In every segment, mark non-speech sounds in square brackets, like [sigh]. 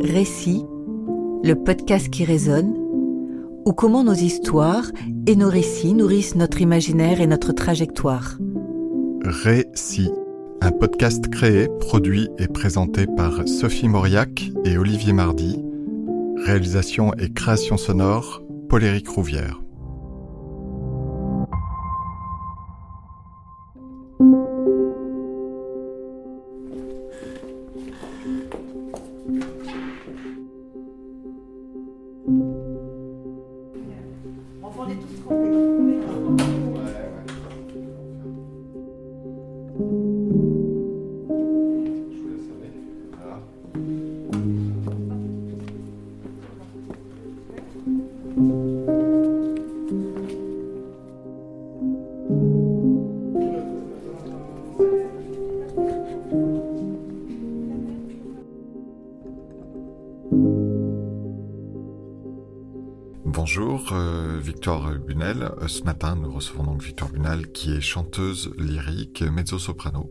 Récit, le podcast qui résonne, ou comment nos histoires et nos récits nourrissent notre imaginaire et notre trajectoire. Récit, un podcast créé, produit et présenté par Sophie Mauriac et Olivier Mardy. Réalisation et création sonore, Paul-Éric Rouvière. Bonjour, euh, Victoire Bunel. Euh, ce matin, nous recevons donc Victoire Bunel, qui est chanteuse lyrique, mezzo-soprano.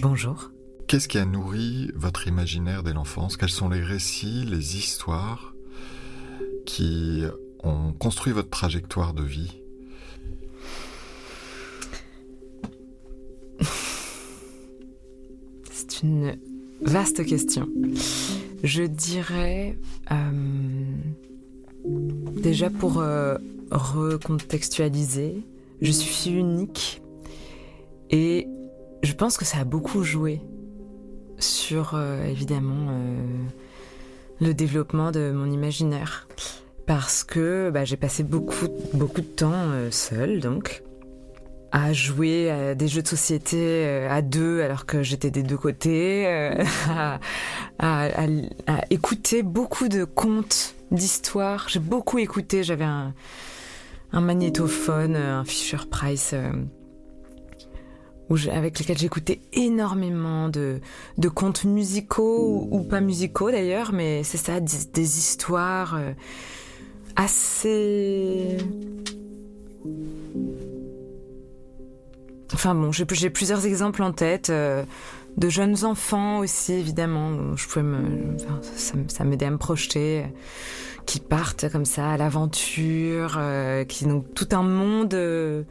Bonjour. Qu'est-ce qui a nourri votre imaginaire dès l'enfance? Quels sont les récits, les histoires qui ont construit votre trajectoire de vie? [laughs] C'est une vaste question. Je dirais... Euh, déjà pour euh, recontextualiser, je suis unique et je pense que ça a beaucoup joué sur euh, évidemment euh, le développement de mon imaginaire. Parce que bah, j'ai passé beaucoup beaucoup de temps seule donc à jouer à des jeux de société à deux alors que j'étais des deux côtés, [laughs] à, à, écouter beaucoup de contes d'histoires. J'ai beaucoup écouté. J'avais un, magnétophone, un Fisher Price. Euh, avec lequel j'écoutais énormément de, contes musicaux ou, pas musicaux d'ailleurs, mais c'est ça, des, histoires euh, assez... Enfin bon, j'ai plusieurs exemples en tête. Euh, de jeunes enfants aussi, évidemment. Je pouvais me, ça, ça m'aidait à me projeter, qui partent comme ça à l'aventure, euh, qui ont tout un monde, euh,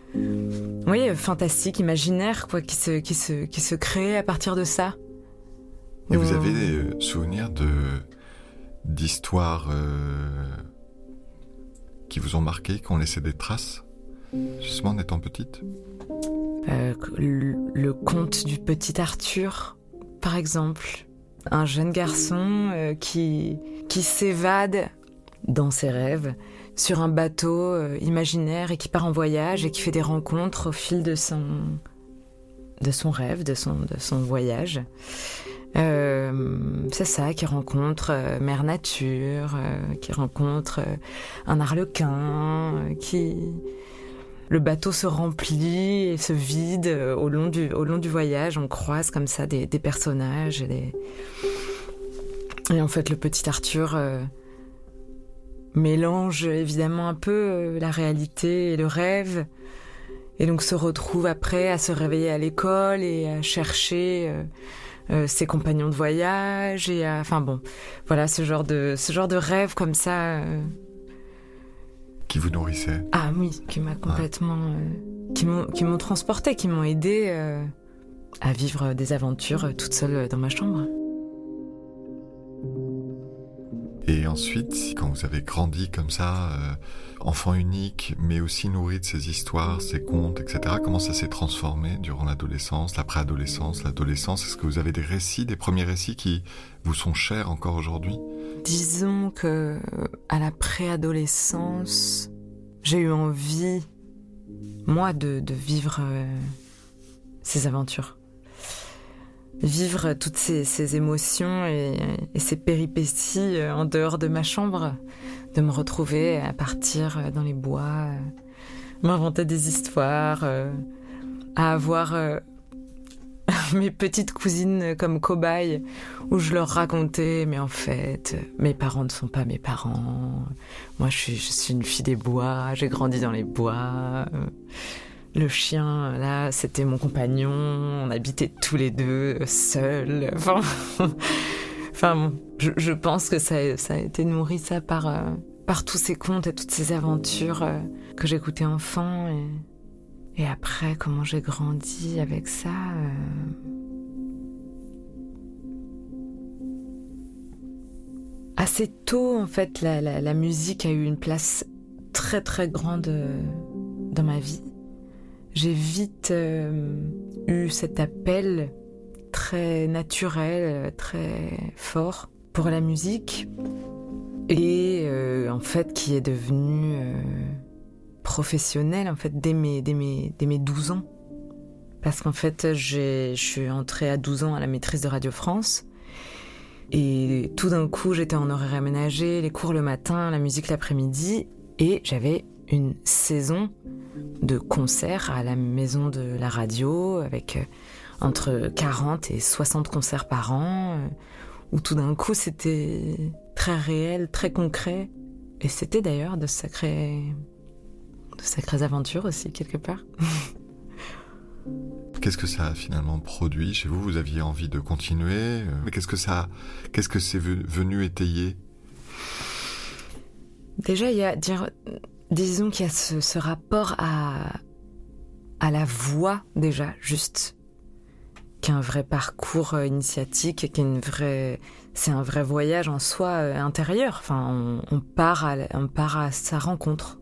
oui, fantastique, imaginaire, quoi, qui se, qui se, qui se crée à partir de ça. Et vous avez des euh, souvenirs de d'histoires qui vous ont marqué, qui ont laissé des traces, justement en étant petite? Euh, le, conte du petit Arthur, par exemple. Un jeune garçon euh, qui, qui s'évade dans ses rêves sur un bateau euh, imaginaire et qui part en voyage et qui fait des rencontres au fil de son, de son rêve, de son, de son voyage. c'est ça, qui rencontre Mère Nature, qui rencontre un arlequin, qui, le bateau se remplit et se vide euh, au long du, voyage. On croise comme ça des, personnages. Et, et, en fait, le petit Arthur euh, mélange évidemment un peu euh, la réalité et le rêve. Et donc se retrouve après à se réveiller à l'école et à chercher ses compagnons de voyage et à, enfin bon, voilà ce genre de ce genre de rêve comme ça qui vous nourrissait Ah oui, qui m'a complètement. Euh, qui m'ont transporté, qui m'ont aidé euh, à vivre des aventures euh, toute seule dans ma chambre. Et ensuite, quand vous avez grandi comme ça, enfant unique, mais aussi nourri de ces histoires, ces contes, etc., comment ça s'est transformé durant l'adolescence, la préadolescence, l'adolescence? Est-ce que vous avez des récits, des premiers récits qui vous sont chers encore aujourd'hui? Disons que à la préadolescence, j'ai eu envie, moi, de, vivre euh, ces aventures. Vivre toutes ces, émotions et, ces péripéties euh, en dehors de ma chambre. De me retrouver à partir euh, dans les bois, m'inventer des histoires, à avoir [laughs] mes petites cousines comme cobayes où je leur racontais, mais en fait, mes parents ne sont pas mes parents. Moi, je suis une fille des bois, j'ai grandi dans les bois. Le chien, là, c'était mon compagnon. On habitait tous les deux seuls. Enfin, [laughs] Enfin, je, pense que ça, a été nourri ça par, euh, par tous ces contes et toutes ces aventures euh, que j'écoutais enfant. Et, après, comment j'ai grandi avec ça. Euh. Assez tôt, en fait, la, musique a eu une place très très grande dans ma vie. J'ai vite eu cet appel très naturel, très fort pour la musique et euh, en fait qui est devenu euh, professionnel en fait dès mes, dès mes, dès mes 12 ans. Parce qu'en fait, je suis entrée à 12 ans à la maîtrise de Radio France. Et tout d'un coup, j'étais en horaire aménagé, les cours le matin, la musique l'après-midi. Et j'avais une saison de concerts à la maison de la radio avec euh, entre 40 et 60 concerts par an, euh, où tout d'un coup c'était très réel, très concret. Et c'était d'ailleurs de sacrées, de sacrées aventures aussi, quelque part. [laughs] Qu'est-ce que ça a finalement produit chez vous? Vous aviez envie de continuer euh, Mais qu'est-ce que ça, qu'est-ce que c'est venu étayer? Déjà, il y a, disons qu'il y a ce, ce rapport à, à la voix déjà, juste qu'un vrai parcours euh, initiatique, une vraie, c'est un vrai voyage en soi euh, intérieur. Enfin, on, part à, on part à sa rencontre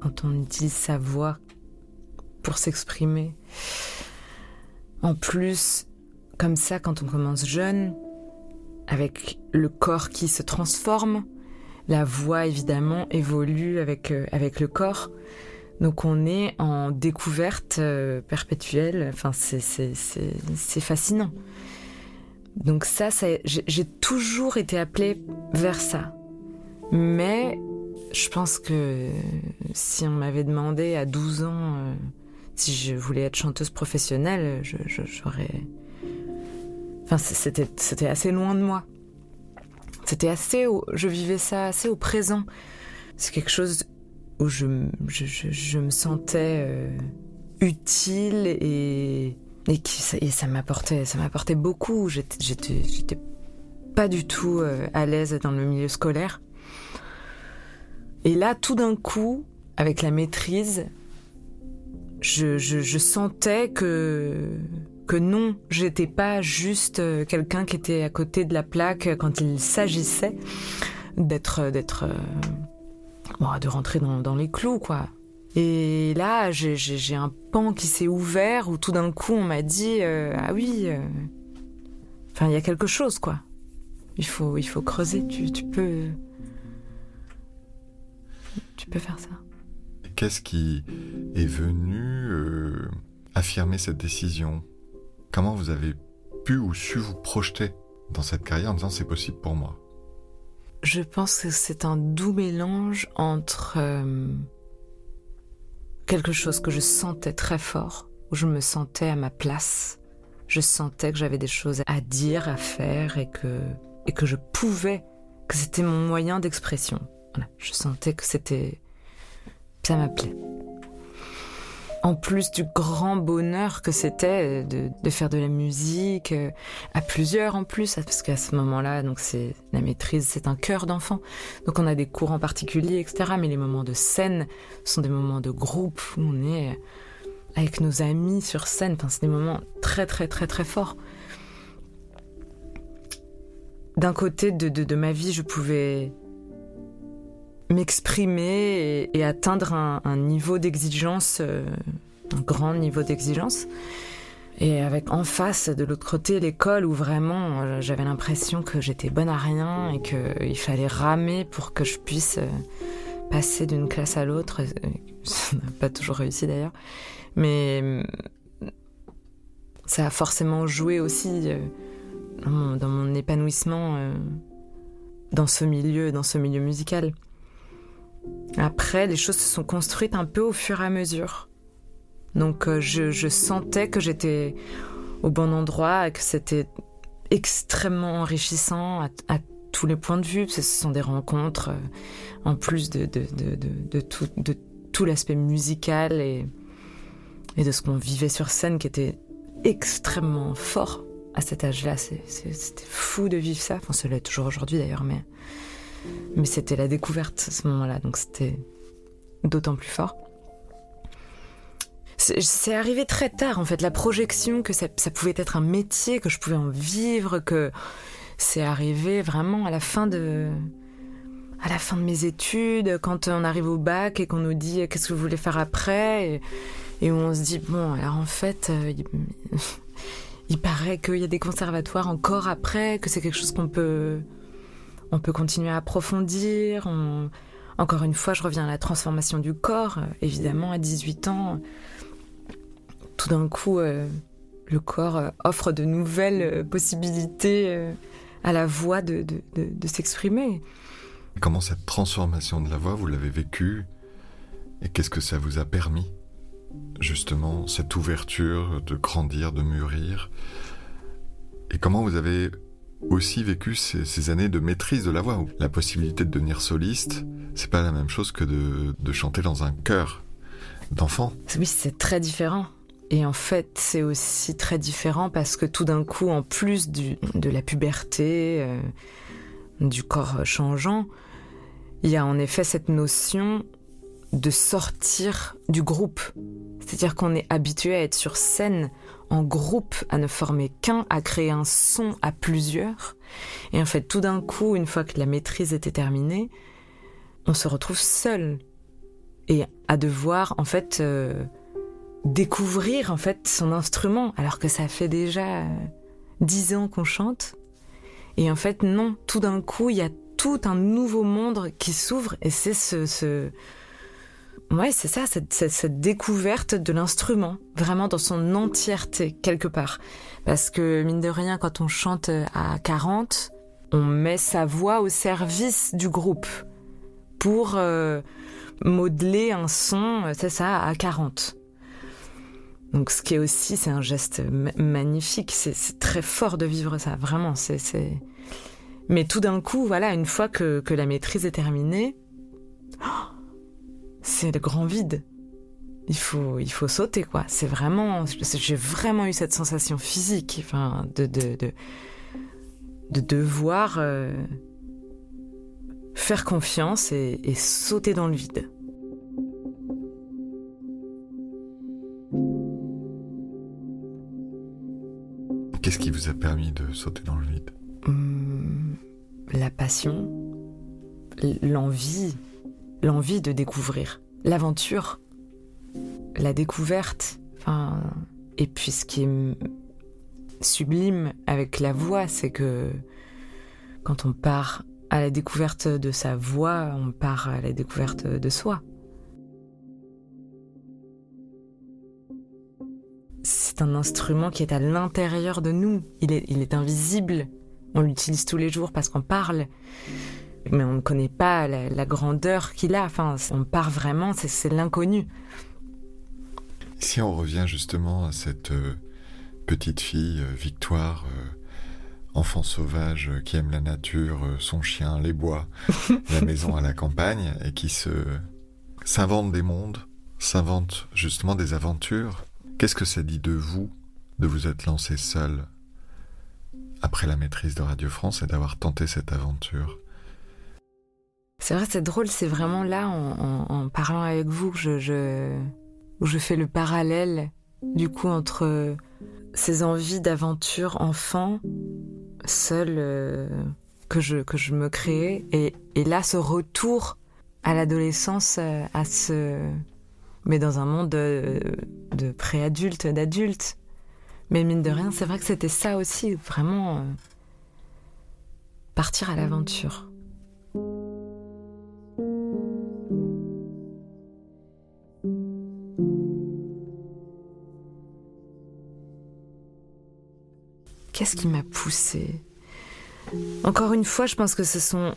quand on utilise sa voix pour s'exprimer. En plus, comme ça, quand on commence jeune, avec le corps qui se transforme, la voix évidemment évolue avec, euh, avec le corps. Donc on est en découverte euh, perpétuelle. Enfin, c'est fascinant. Donc ça, j'ai toujours été appelée vers ça. Mais je pense que si on m'avait demandé à 12 ans euh, si je voulais être chanteuse professionnelle, j'aurais... Enfin, c'était assez loin de moi. C'était assez... je vivais ça assez au présent. C'est quelque chose où je, je, me sentais euh, utile et, et, qui, et ça m'apportait ça m'apportait beaucoup. J'étais pas du tout euh, à l'aise dans le milieu scolaire. Et là, tout d'un coup, avec la maîtrise, je, je sentais que que non, j'étais pas juste euh, quelqu'un qui était à côté de la plaque quand il s'agissait d'être d'être de rentrer dans, les clous, quoi. Et là, j'ai un pan qui s'est ouvert où tout d'un coup on m'a dit euh, ah oui, euh, enfin il y a quelque chose, quoi. Il faut, il faut creuser. Tu, tu peux, tu peux faire ça. Qu'est-ce qui est venu euh, affirmer cette décision? Comment vous avez pu ou su vous projeter dans cette carrière en disant c'est possible pour moi? Je pense que c'est un doux mélange entre euh, quelque chose que je sentais très fort, où je me sentais à ma place. Je sentais que j'avais des choses à dire, à faire et que, et que je pouvais, que c'était mon moyen d'expression. Je sentais que c'était. Ça m'appelait en plus du grand bonheur que c'était de, faire de la musique euh, à plusieurs en plus parce qu'à ce moment-là donc c'est la maîtrise c'est un cœur d'enfant donc on a des cours en particulier etc mais les moments de scène sont des moments de groupe où on est avec nos amis sur scène. Enfin c'est des moments très très très très forts. D'un côté de, de, ma vie je pouvais m'exprimer et, atteindre un, niveau d'exigence, euh, un grand niveau d'exigence. Et avec en face, de l'autre côté, l'école où vraiment euh, j'avais l'impression que j'étais bonne à rien et qu'il fallait ramer pour que je puisse euh, passer d'une classe à l'autre. Ça n'a pas toujours réussi d'ailleurs. Mais ça a forcément joué aussi dans mon épanouissement dans ce milieu, dans ce milieu musical. Après, les choses se sont construites un peu au fur et à mesure. Donc euh, je, sentais que j'étais au bon endroit, que c'était extrêmement enrichissant à, tous les points de vue. Ce sont des rencontres, euh, en plus de, de, tout, l'aspect musical et, de ce qu'on vivait sur scène qui était extrêmement fort. à cet âge-là. C'était fou de vivre ça. Enfin, ça l'est toujours aujourd'hui d'ailleurs, mais, mais c'était la découverte à ce moment-là, donc c'était d'autant plus fort. C'est arrivé très tard en fait, la projection que ça, pouvait être un métier, que je pouvais en vivre, que c'est arrivé vraiment à la fin de à la fin de mes études, quand on arrive au bac et qu'on nous dit qu'est-ce que vous voulez faire après, et, où on se dit bon alors en fait euh, [laughs] il, paraît qu'il y a des conservatoires encore après, que c'est quelque chose qu'on peut on peut continuer à approfondir. encore une fois, je reviens à la transformation du corps. Évidemment, à 18 ans, tout d'un coup, euh, le corps euh, offre de nouvelles euh, possibilités à la voix de, s'exprimer. Comment cette transformation de la voix, vous l'avez vécue et qu'est-ce que ça vous a permis Justement, cette ouverture de grandir, de mûrir? Et comment vous avez aussi vécu ces, années de maîtrise de la voix La possibilité de devenir soliste, c'est pas la même chose que de, de chanter dans un chœur d'enfant. Oui, c'est très différent. Et en fait, c'est aussi très différent parce que tout d'un coup, en plus de la puberté, euh, du corps changeant, il y a en effet cette notion de sortir du groupe. C'est-à-dire qu'on est habitué à être sur scène en groupe, à ne former qu'un, à créer un son à plusieurs. Et en fait, tout d'un coup, une fois que la maîtrise était terminée, on se retrouve seul et à devoir en fait euh, découvrir en fait son instrument alors que ça fait déjà euh, dix ans qu'on chante. Et en fait non, tout d'un coup il y a tout un nouveau monde qui s'ouvre et c'est ce, ce... Ouais, c'est ça, cette, découverte de l'instrument, vraiment dans son entièreté, quelque part. Parce que, mine de rien, quand on chante à 40, on met sa voix au service du groupe pour euh, modeler un son, c'est ça, à 40. Donc, ce qui est aussi, c'est un geste magnifique. C'est très fort de vivre ça, vraiment. C'est, Mais tout d'un coup, voilà, une fois que, la maîtrise est terminée, c'est le grand vide. Il faut, il faut sauter, quoi. C'est vraiment, j'ai vraiment eu cette sensation physique, enfin, de, de, de, devoir euh, faire confiance et sauter dans le vide. Qu'est-ce qui vous a permis de sauter dans le vide? Hum, La passion, l'envie, l'envie de découvrir, l'aventure, la découverte. Et puis ce qui est sublime avec la voix, c'est que quand on part à la découverte de sa voix, on part à la découverte de soi. c'est un instrument qui est à l'intérieur de nous. Il est invisible. On l'utilise tous les jours parce qu'on parle. Mais on ne connaît pas la, grandeur qu'il a. Enfin, on part vraiment, c'est l'inconnu. Si on revient justement à cette euh, petite fille, euh, Victoire, euh, enfant sauvage qui aime la nature, son chien, les bois, [laughs] la maison à la campagne, et qui se s'invente des mondes, s'invente justement des aventures, Qu'est-ce que ça dit de vous de vous être lancé seul après la maîtrise de Radio France et d'avoir tenté cette aventure? C'est vrai, c'est drôle, c'est vraiment là, en, parlant avec vous, que je, je, je fais le parallèle du coup entre ces envies d'aventure enfant, seul, euh, que, je, que je me crée, et, là ce retour à l'adolescence, euh, à ce mais dans un monde de, de pré-adulte, d'adulte. Mais mine de rien, c'est vrai que c'était ça aussi, vraiment euh, partir à l'aventure. Qu'est-ce qui m'a poussé? Encore une fois, je pense que ce sont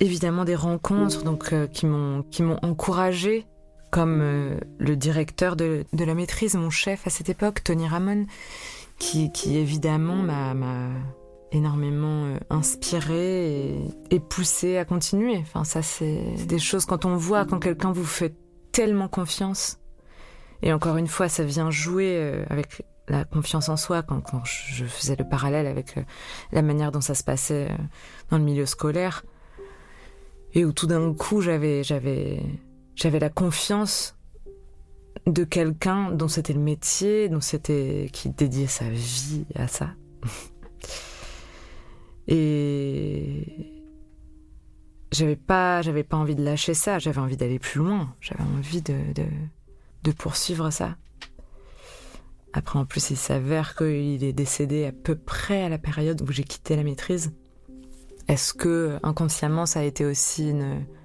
évidemment des rencontres donc euh, qui m'ont qui m'ont encouragé comme euh, le directeur de, la maîtrise, mon chef à cette époque, Tony Ramon, qui, évidemment m'a énormément euh, inspiré et, poussé à continuer. Enfin, ça, c'est des choses quand on voit, quand quelqu'un vous fait tellement confiance. Et encore une fois, ça vient jouer euh, avec la confiance en soi quand, je faisais le parallèle avec euh, la manière dont ça se passait euh, dans le milieu scolaire et où tout d'un coup j'avais j'avais j'avais la confiance de quelqu'un dont c'était le métier, dont c'était qui dédiait sa vie à ça. [laughs] et j'avais pas j'avais pas envie de lâcher ça, j'avais envie d'aller plus loin, j'avais envie de, de poursuivre ça. Après, en plus, il s'avère qu'il est décédé à peu près à la période où j'ai quitté la maîtrise. Est-ce que inconsciemment, ça a été aussi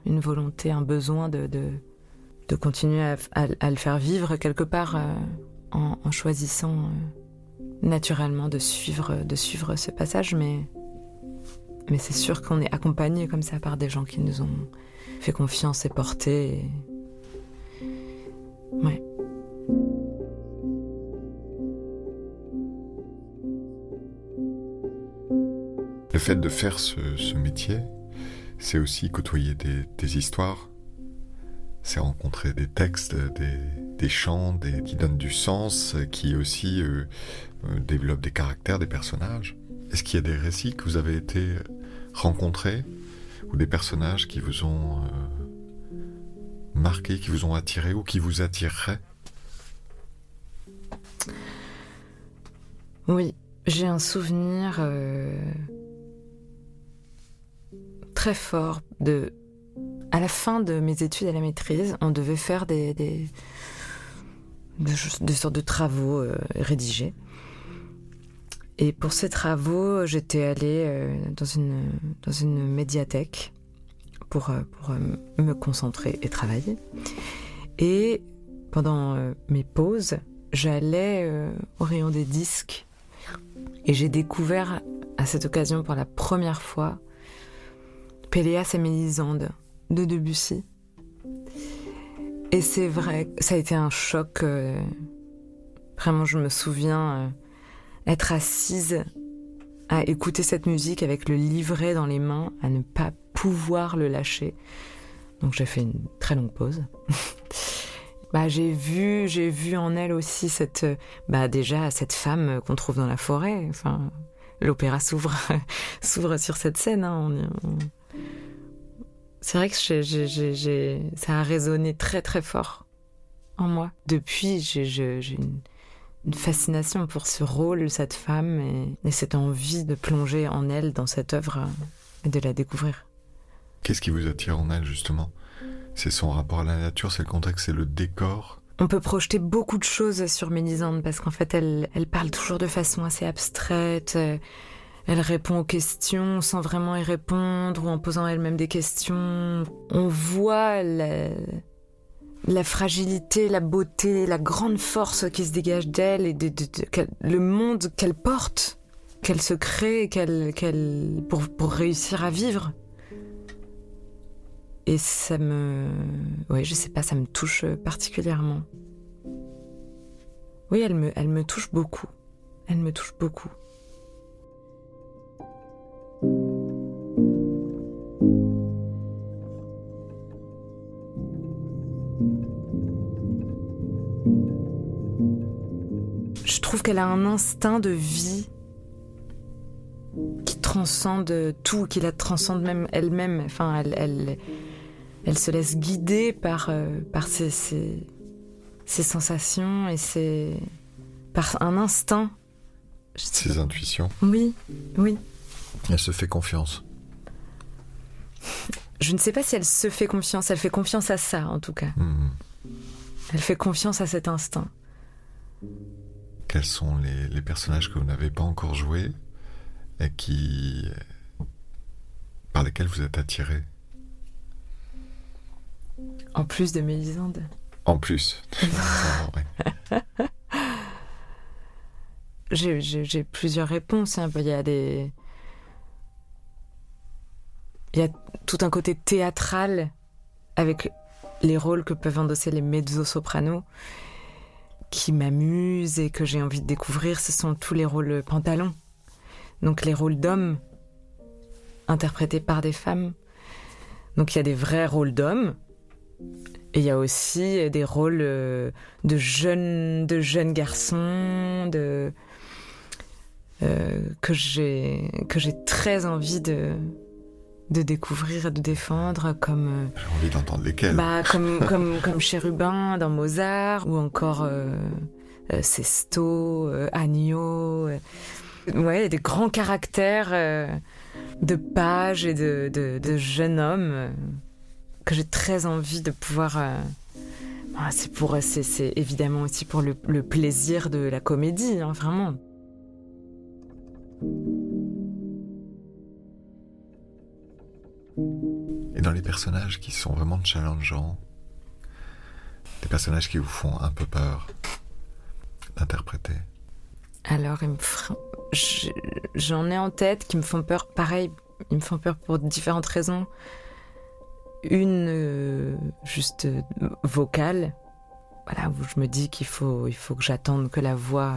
une, volonté, un besoin de, de, continuer à, le faire vivre quelque part euh, en, choisissant euh, naturellement de suivre, de suivre ce passage? Mais, mais c'est sûr qu'on est accompagné comme ça par des gens qui nous ont fait confiance et porté. Ouais. Le fait de faire ce, métier, c'est aussi côtoyer des, histoires, c'est rencontrer des textes, des, chants des, qui donnent du sens, qui aussi euh, euh, développent des caractères, des personnages. Est-ce qu'il y a des récits que vous avez été rencontrés ou des personnages qui vous ont euh, marqué, qui vous ont attiré ou qui vous attireraient? Oui, j'ai un souvenir très fort de. À la fin de mes études à la maîtrise, on devait faire des, des, sortes de travaux euh, rédigés. Et pour ces travaux, j'étais allée euh, dans, une, dans une médiathèque pour, euh, pour me concentrer et travailler. Et pendant mes pauses, j'allais au rayon des disques et j'ai découvert à cette occasion pour la première fois Péléas et Mélisande de Debussy. Et c'est vrai, ça a été un choc. euh, vraiment, je me souviens euh, être assise à écouter cette musique avec le livret dans les mains, à ne pas pouvoir le lâcher. Donc j'ai fait une très longue pause. [laughs] bah, j'ai vu, j'ai vu en elle aussi cette, bah déjà cette femme qu'on trouve dans la forêt. Enfin, l'opéra s'ouvre, [laughs] s'ouvre sur cette scène. Hein. C'est vrai que ça a résonné très très fort en moi. Depuis, j'ai, j'ai une, une, fascination pour ce rôle, cette femme, et, et cette envie de plonger en elle dans cette œuvre et de la découvrir. Qu'est-ce qui vous attire en elle justement? C'est son rapport à la nature, c'est le contexte, c'est le décor? On peut projeter beaucoup de choses sur Mélisande parce qu'en fait, elle, elle parle toujours de façon assez abstraite. Elle répond aux questions sans vraiment y répondre ou en posant elle-même des questions. On voit la, fragilité, la beauté, la grande force qui se dégage d'elle et de, le monde qu'elle porte, qu'elle se crée qu'elle, pour, réussir à vivre. Et ça me... Oui, je sais pas, ça me touche particulièrement. Oui, elle elle me touche beaucoup. Elle me touche beaucoup. Qu'elle a un instinct de vie qui transcende tout, qui la transcende même elle-même. Enfin, elle, elle, elle se laisse guider par, euh, par ses, ses, ses, sensations et ses, par un instinct. Ses intuitions. Oui, oui. Elle se fait confiance. Je ne sais pas si elle se fait confiance, elle fait confiance à ça en tout cas. Mmh. Elle fait confiance à cet instinct. Quels sont les, les personnages que vous n'avez pas encore joués et qui par lesquels vous êtes attiré En plus de Mélisande. En plus. [laughs] J'ai plusieurs réponses. Hein. Il y a des. Il y a tout un côté théâtral avec les rôles que peuvent endosser les mezzo-sopranos qui m'amusent et que j'ai envie de découvrir. Ce sont tous les rôles pantalons. Donc les rôles d'hommes interprétés par des femmes. Donc il y a des vrais rôles d'hommes Et il y a aussi des rôles de jeunes, de jeunes garçons, j'ai que j'ai très envie de de découvrir et de défendre comme j'ai envie d'entendre lesquels bah comme [laughs] comme comme Chérubin dans Mozart ou encore euh, Sesto euh, Agneau ouais des grands caractères de pages et de, de, de jeunes hommes que j'ai très envie de pouvoir. Euh, ah, c'est pour, c'est évidemment aussi pour le, plaisir de la comédie, hein, vraiment. Dans les personnages qui sont vraiment challengeants, des personnages qui vous font un peu peur d'interpréter. Alors, j'en ai en tête qui me font peur. Pareil, ils me font peur pour différentes raisons. Une euh, juste euh, vocale, voilà, où je me dis qu'il faut, il faut que j'attende que la voix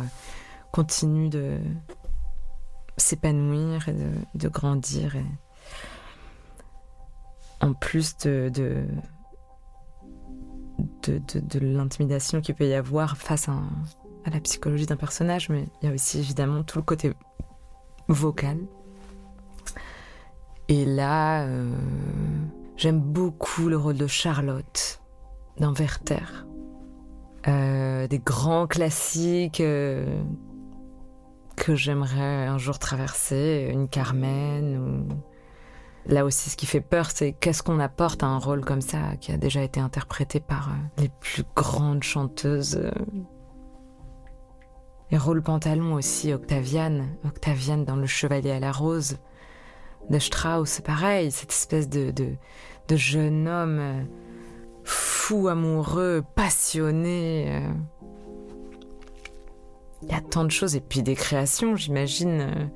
continue de s'épanouir et de, grandir. En plus de, l'intimidation qu'il peut y avoir face à, à la psychologie d'un personnage, mais il y a aussi évidemment tout le côté vocal. Et là, euh, J'aime beaucoup le rôle de Charlotte dans Werther. Euh, des grands classiques euh, que j'aimerais un jour traverser, une Carmen. Ou... Là aussi, ce qui fait peur, c'est qu'est-ce qu'on apporte à un rôle comme ça, qui a déjà été interprété par euh, les plus grandes chanteuses. Et rôle pantalon aussi, Octaviane. Octaviane dans Le Chevalier à la Rose de Strauss, pareil, cette espèce de, de jeune homme euh, fou, amoureux, passionné. Euh. Il y a tant de choses, et puis des créations, j'imagine. Euh.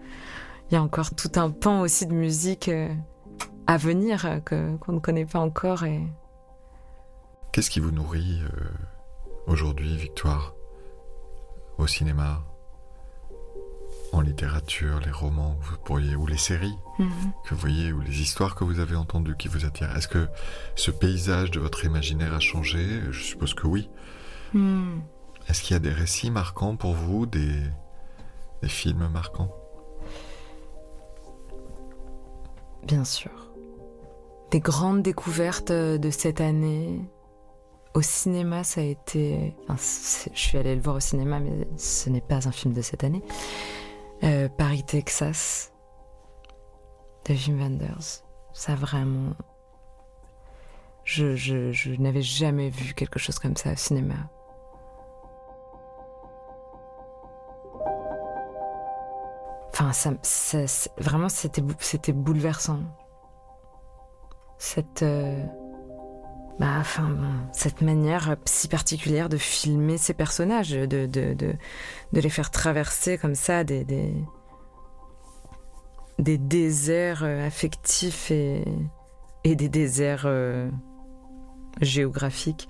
Il y a encore tout un pan aussi de musique à venir qu'on ne connaît pas encore. Et... Qu'est-ce qui vous nourrit aujourd'hui, Victoire, au cinéma en littérature, les romans vous pourriez, ou les séries mhm. que vous voyez, ou les histoires que vous avez entendues qui vous attirent? Est-ce que ce paysage de votre imaginaire a changé? Je suppose que oui. Hmm. Est-ce qu'il y a des récits marquants pour vous, des, des films marquants? Bien sûr. Des grandes découvertes de cette année. Au cinéma, ça a été. Enfin, je suis allée le voir au cinéma, mais ce n'est pas un film de cette année. Euh, Paris, Texas, de Jim Wenders. Ça vraiment. Je, je, n'avais jamais vu quelque chose comme ça au cinéma. Enfin, ça, vraiment, c'était, c'était bouleversant. Cette. Euh, bah, enfin, cette manière si particulière de filmer ces personnages, de, de, de, les faire traverser comme ça des, des, déserts euh, affectifs et, et des déserts euh, géographiques.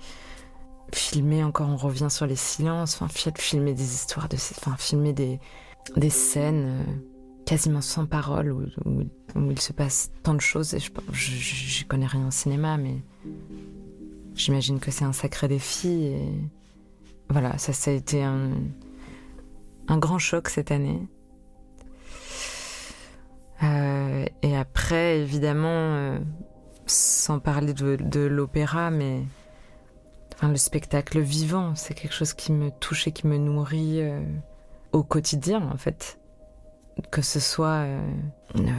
Filmer encore, on revient sur les silences, enfin, filmer des histoires, de, enfin, filmer des, des scènes quasiment sans parole où, il se passe tant de choses. Et je, connais rien au cinéma, mais J'imagine que c'est un sacré défi voilà, ça, ça a été un, grand choc cette année. Euh, et après, évidemment, euh, sans parler de, l'opéra, mais le spectacle vivant, c'est quelque chose qui me touche et qui me nourrit euh, au quotidien, en fait. Que ce soit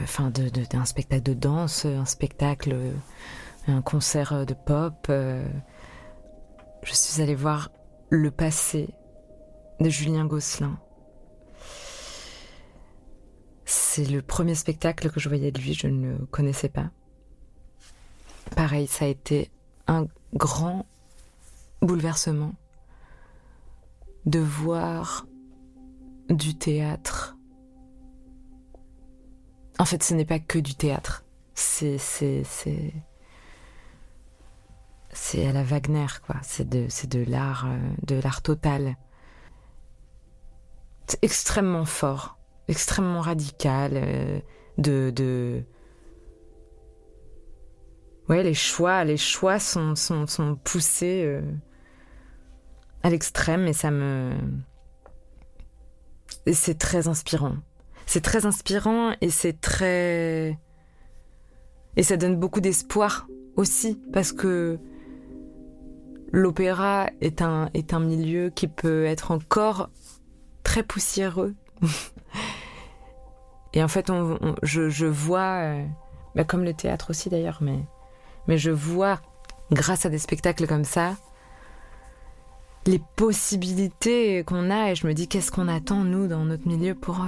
enfin, de, de, un spectacle de danse, un spectacle un concert euh, de pop. Euh, je suis allée voir Le passé de Julien Gosselin. C'est le premier spectacle que je voyais de lui, je ne le connaissais pas. Pareil, ça a été un grand bouleversement de voir du théâtre. En fait, ce n'est pas que du théâtre. C'est, c'est, c'est, c'est à la Wagner, quoi. C'est de, l'art, euh, de l'art total. C'est extrêmement fort, extrêmement radical, euh, de, ouais, les choix, les choix sont, sont, sont poussés euh, à l'extrême et ça me. Et c'est très inspirant. C'est très inspirant et c'est très. Et ça donne beaucoup d'espoir aussi, parce que l'opéra est un, est un milieu qui peut être encore très poussiéreux. [laughs] et en fait, on, je, je, vois, euh, bah comme le théâtre aussi d'ailleurs, mais mais je vois, grâce à des spectacles comme ça, les possibilités qu'on a et je me dis qu'est-ce qu'on attend nous dans notre milieu pour euh,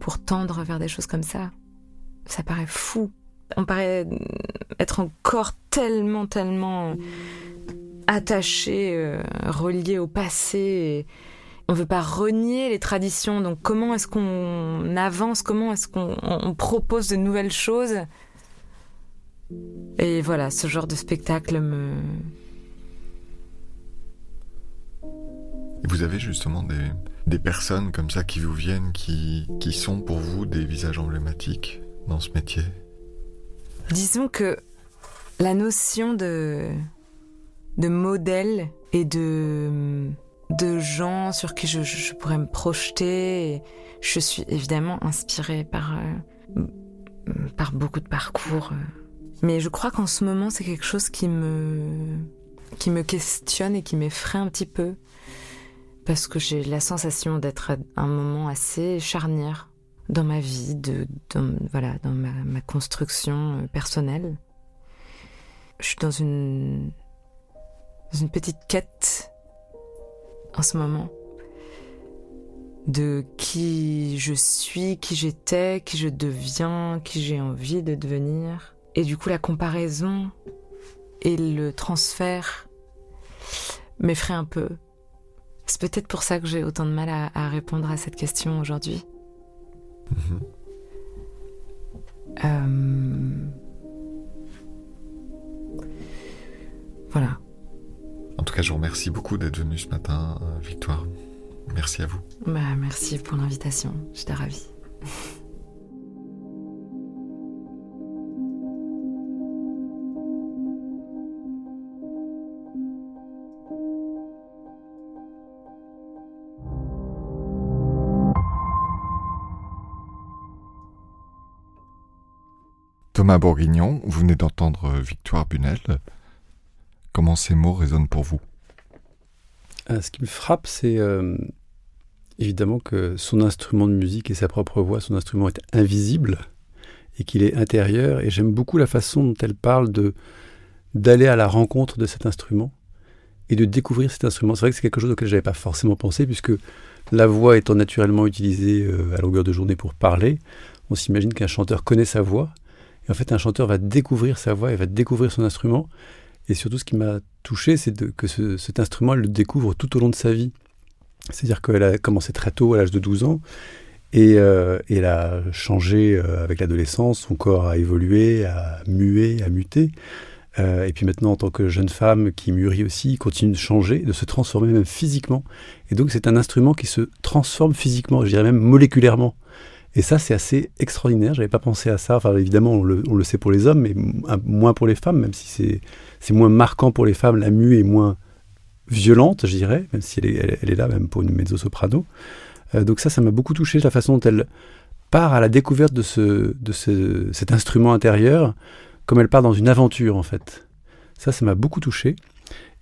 pour tendre vers des choses comme ça. Ça paraît fou. On paraît être encore tellement tellement attaché, euh, relié au passé. on veut pas renier les traditions. Donc comment est-ce qu'on avance? Comment est-ce qu'on propose de nouvelles choses? Et voilà, ce genre de spectacle me... Vous avez justement des, des personnes comme ça qui vous viennent, qui, qui sont pour vous des visages emblématiques dans ce métier? Disons que la notion de, de modèle et de, de gens sur qui je, pourrais me projeter, je suis évidemment inspirée par, euh, par beaucoup de parcours. Mais je crois qu'en ce moment, c'est quelque chose qui me, qui me questionne et qui m'effraie un petit peu. Parce que j'ai la sensation d'être à un moment assez charnière dans ma vie, de, dans, voilà, dans ma, construction euh, personnelle. Je suis dans une petite quête en ce moment de qui je suis, qui j'étais, qui je deviens, qui j'ai envie de devenir. Et du coup, la comparaison et le transfert m'effraient un peu. C'est peut-être pour ça que j'ai autant de mal à, répondre à cette question aujourd'hui. Mm-hmm. Euh, voilà. En tout cas, je vous remercie beaucoup d'être venu ce matin, euh, Victoire. Merci à vous. Bah, merci pour l'invitation. J'étais ravie. [laughs] Thomas Bourguignon, vous venez d'entendre euh, Victoire Bunel. Comment ces mots résonnent pour vous? Euh, Ce qui me frappe, c'est euh, évidemment que son instrument de musique et sa propre voix, son instrument est invisible et qu'il est intérieur. Et j'aime beaucoup la façon dont elle parle de d'aller à la rencontre de cet instrument et de découvrir cet instrument. C'est vrai que c'est quelque chose auquel je n'avais pas forcément pensé, puisque la voix étant naturellement utilisée à longueur de journée pour parler, on s'imagine qu'un chanteur connaît sa voix, en fait, un chanteur va découvrir sa voix, il va découvrir son instrument. Et surtout, ce qui m'a touché, c'est que cet instrument, elle le découvre tout au long de sa vie. C'est-à-dire qu'elle a commencé très tôt, à l'âge de 12 ans, et, euh, elle a changé euh, avec l'adolescence, son corps a évolué, a mué, a muté. Euh, et puis maintenant, en tant que jeune femme qui mûrit aussi, continue de changer, de se transformer même physiquement. Et donc, c'est un instrument qui se transforme physiquement, je dirais même moléculairement. Et ça, c'est assez extraordinaire. J'avais pas pensé à ça. Enfin, évidemment, on le, sait pour les hommes, mais moins pour les femmes, même si c'est moins marquant pour les femmes. La mue est moins violente, je dirais, même si elle est, là, même pour une mezzo-soprano. Euh, donc ça, ça m'a beaucoup touché, la façon dont elle part à la découverte de, ce, de ce, cet instrument intérieur, comme elle part dans une aventure, en fait. Ça, ça m'a beaucoup touché.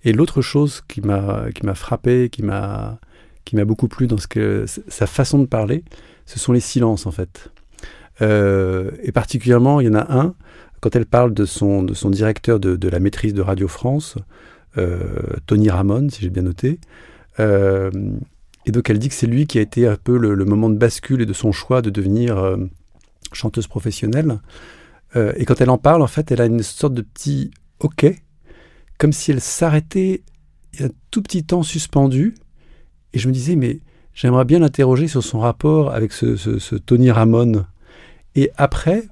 Et l'autre chose qui m'a frappé, qui m'a beaucoup plu dans sa façon de parler, ce sont les silences en fait. Euh, et particulièrement, il y en a un, quand elle parle de son, de son directeur de, la maîtrise de Radio France, euh, Tony Ramon, si j'ai bien noté. Euh, et donc elle dit que c'est lui qui a été un peu le, moment de bascule et de son choix de devenir chanteuse professionnelle. et quand elle en parle, en fait, elle a une sorte de petit OK, comme si elle s'arrêtait un tout petit temps suspendu. Et je me disais, mais J'aimerais bien l'interroger sur son rapport avec ce, Tony Ramon. Et après,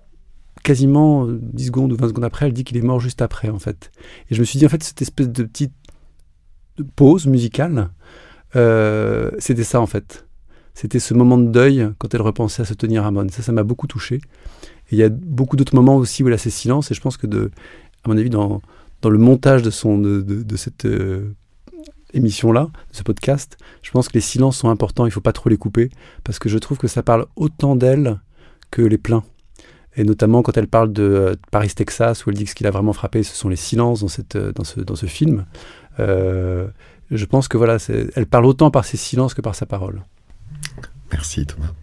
quasiment 10 secondes ou 20 secondes après, elle dit qu'il est mort juste après, en fait. Et je me suis dit, en fait, cette espèce de petite pause musicale, euh, c'était ça, en fait. C'était ce moment de deuil quand elle repensait à ce Tony Ramon. Ça, ça m'a beaucoup touché. Et il y a beaucoup d'autres moments aussi où elle a ses silences, et je pense que à mon avis, dans, le montage de, cette euh, émission-là, ce podcast, je pense que les silences sont importants, il ne faut pas trop les couper, parce que je trouve que ça parle autant d'elle que les pleins. Et notamment quand elle parle de euh, Paris, Texas, où elle dit que ce qui l'a vraiment frappé, ce sont les silences dans, cette, dans, ce, dans ce film. Euh, je pense que voilà, elle parle autant par ses silences que par sa parole. Merci Thomas.